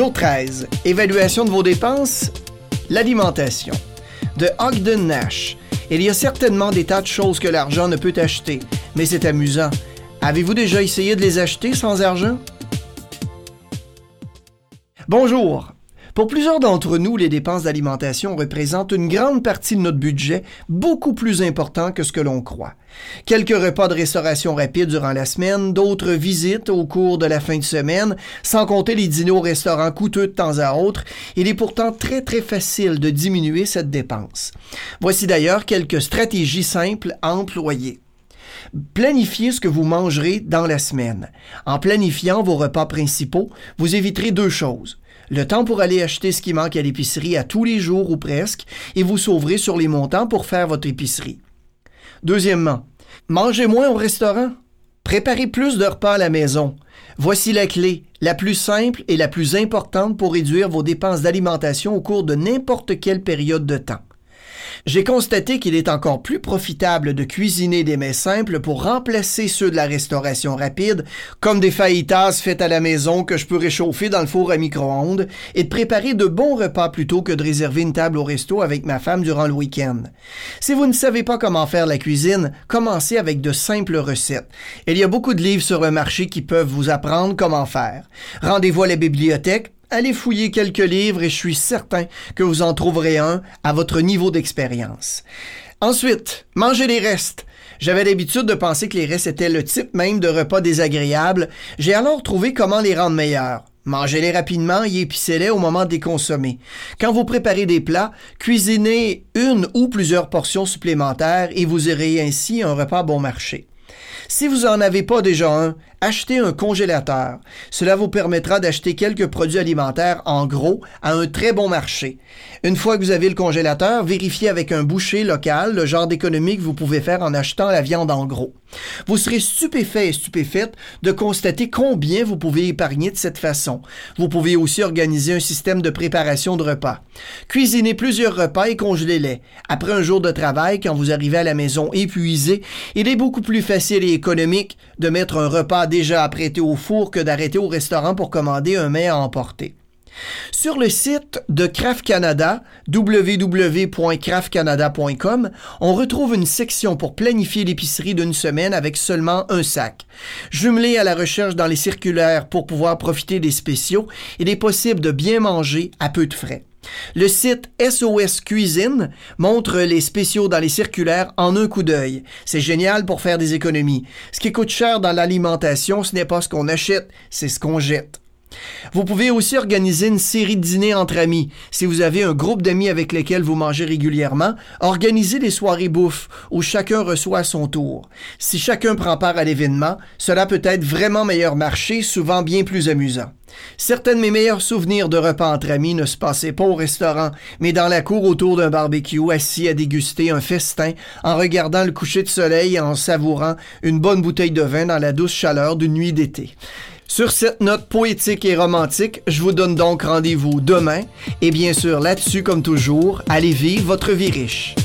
Jour 13. Évaluation de vos dépenses. L'alimentation. De Ogden Nash. Il y a certainement des tas de choses que l'argent ne peut acheter, mais c'est amusant. Avez-vous déjà essayé de les acheter sans argent? Bonjour. Pour plusieurs d'entre nous, les dépenses d'alimentation représentent une grande partie de notre budget, beaucoup plus important que ce que l'on croit. Quelques repas de restauration rapide durant la semaine, d'autres visites au cours de la fin de semaine, sans compter les dîners au restaurant coûteux de temps à autre, il est pourtant très très facile de diminuer cette dépense. Voici d'ailleurs quelques stratégies simples à employer. Planifiez ce que vous mangerez dans la semaine. En planifiant vos repas principaux, vous éviterez deux choses le temps pour aller acheter ce qui manque à l'épicerie à tous les jours ou presque, et vous sauverez sur les montants pour faire votre épicerie. Deuxièmement, mangez moins au restaurant. Préparez plus de repas à la maison. Voici la clé, la plus simple et la plus importante pour réduire vos dépenses d'alimentation au cours de n'importe quelle période de temps. J'ai constaté qu'il est encore plus profitable de cuisiner des mets simples pour remplacer ceux de la restauration rapide, comme des fajitas faites à la maison que je peux réchauffer dans le four à micro-ondes, et de préparer de bons repas plutôt que de réserver une table au resto avec ma femme durant le week-end. Si vous ne savez pas comment faire la cuisine, commencez avec de simples recettes. Il y a beaucoup de livres sur le marché qui peuvent vous apprendre comment faire. Rendez-vous à la bibliothèque, allez fouiller quelques livres et je suis certain que vous en trouverez un à votre niveau d'expérience. Ensuite, mangez les restes. J'avais l'habitude de penser que les restes étaient le type même de repas désagréable. J'ai alors trouvé comment les rendre meilleurs. Mangez-les rapidement et épicez-les au moment de les consommer. Quand vous préparez des plats, cuisinez une ou plusieurs portions supplémentaires et vous aurez ainsi un repas bon marché. Si vous n'en avez pas déjà un, achetez un congélateur. Cela vous permettra d'acheter quelques produits alimentaires en gros à un très bon marché. Une fois que vous avez le congélateur, vérifiez avec un boucher local le genre d'économie que vous pouvez faire en achetant la viande en gros. Vous serez stupéfait et stupéfaite de constater combien vous pouvez épargner de cette façon. Vous pouvez aussi organiser un système de préparation de repas. Cuisinez plusieurs repas et congelez-les. Après un jour de travail, quand vous arrivez à la maison épuisé, il est beaucoup plus facile et économique de mettre un repas déjà apprêté au four que d'arrêter au restaurant pour commander un mets à emporter. Sur le site de Kraft Canada, www.craftcanada.com, on retrouve une section pour planifier l'épicerie d'une semaine avec seulement un sac. Jumelé à la recherche dans les circulaires pour pouvoir profiter des spéciaux, il est possible de bien manger à peu de frais. Le site SOS Cuisine montre les spéciaux dans les circulaires en un coup d'œil. C'est génial pour faire des économies. Ce qui coûte cher dans l'alimentation, ce n'est pas ce qu'on achète, c'est ce qu'on jette. Vous pouvez aussi organiser une série de dîners entre amis. Si vous avez un groupe d'amis avec lesquels vous mangez régulièrement, organisez des soirées bouffe où chacun reçoit à son tour. Si chacun prend part à l'événement, cela peut être vraiment meilleur marché, souvent bien plus amusant. Certains de mes meilleurs souvenirs de repas entre amis ne se passaient pas au restaurant, mais dans la cour autour d'un barbecue, assis à déguster un festin, en regardant le coucher de soleil et en savourant une bonne bouteille de vin dans la douce chaleur d'une nuit d'été. Sur cette note poétique et romantique, je vous donne donc rendez-vous demain. Et bien sûr, là-dessus, comme toujours, allez vivre votre vie riche.